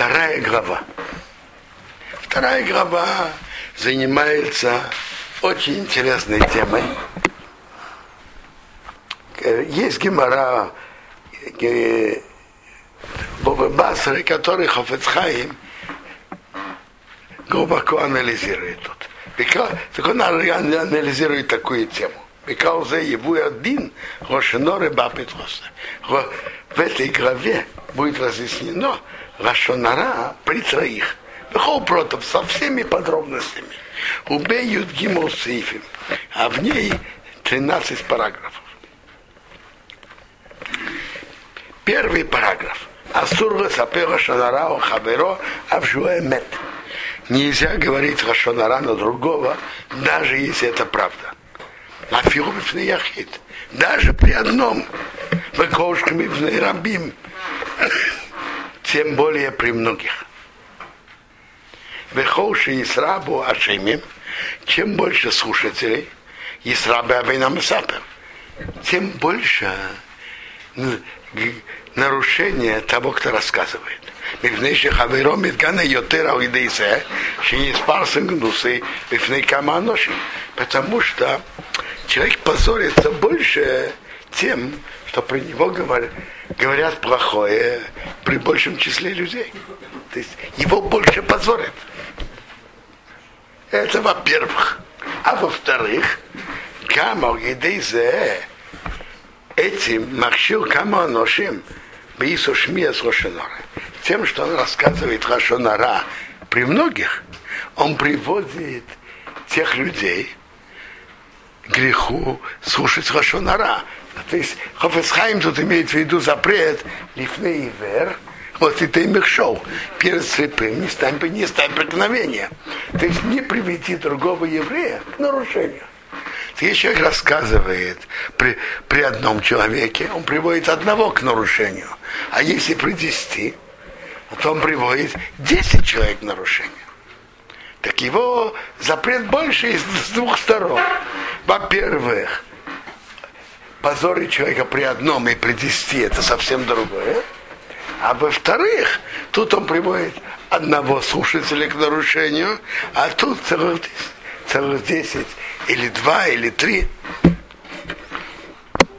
Вторая глава. Вторая глава занимается очень интересной темой. Есть гемора Боба Басры, который Хофецхаим глубоко анализирует тут. Так он анализирует такую тему. Бекаузе его один Рошеноры Бапетроса. В этой главе будет разъяснено Рашонара при троих. Бехол против со всеми подробностями. Убеют Гимл Сейфим. А в ней 13 параграфов. Первый параграф. Асур сапера шанара хаверо авжуэ мет. Нельзя говорить Рашонара на другого, даже если это правда. А филубифный яхид. Даже при одном выкошками в рабим, тем более при многих. Вехоши Исрабу Ашемим, чем больше слушателей, Исрабы Авейнам Сапер, тем больше нарушение того, кто рассказывает. מפני שחברו מתגנה יותר על ידי זה שנתפרסם גנוסי בפני כמה אנושים. Потому что человек позорится больше тем, что про него говорят, говорят плохое при большем числе людей. То есть его больше позорят. Это во-первых. А во-вторых, кама едейзе этим махшил кама ношим бейсо шмия с Тем, что он рассказывает Рашонара при многих, он приводит тех людей греху слушать Рашонара. То есть Хофесхайм тут имеет в виду запрет лифней и вер, вот и ты мехшоу. Перед слепым не стань, не стань преткновения. То есть не приведи другого еврея к нарушению. Если человек рассказывает при, при одном человеке, он приводит одного к нарушению. А если при десяти, то он приводит десять человек к нарушению. Так его запрет больше из двух сторон. Во-первых, позорить человека при одном и при десяти это совсем другое. А во-вторых, тут он приводит одного слушателя к нарушению, а тут целых, целых десять или два, или три.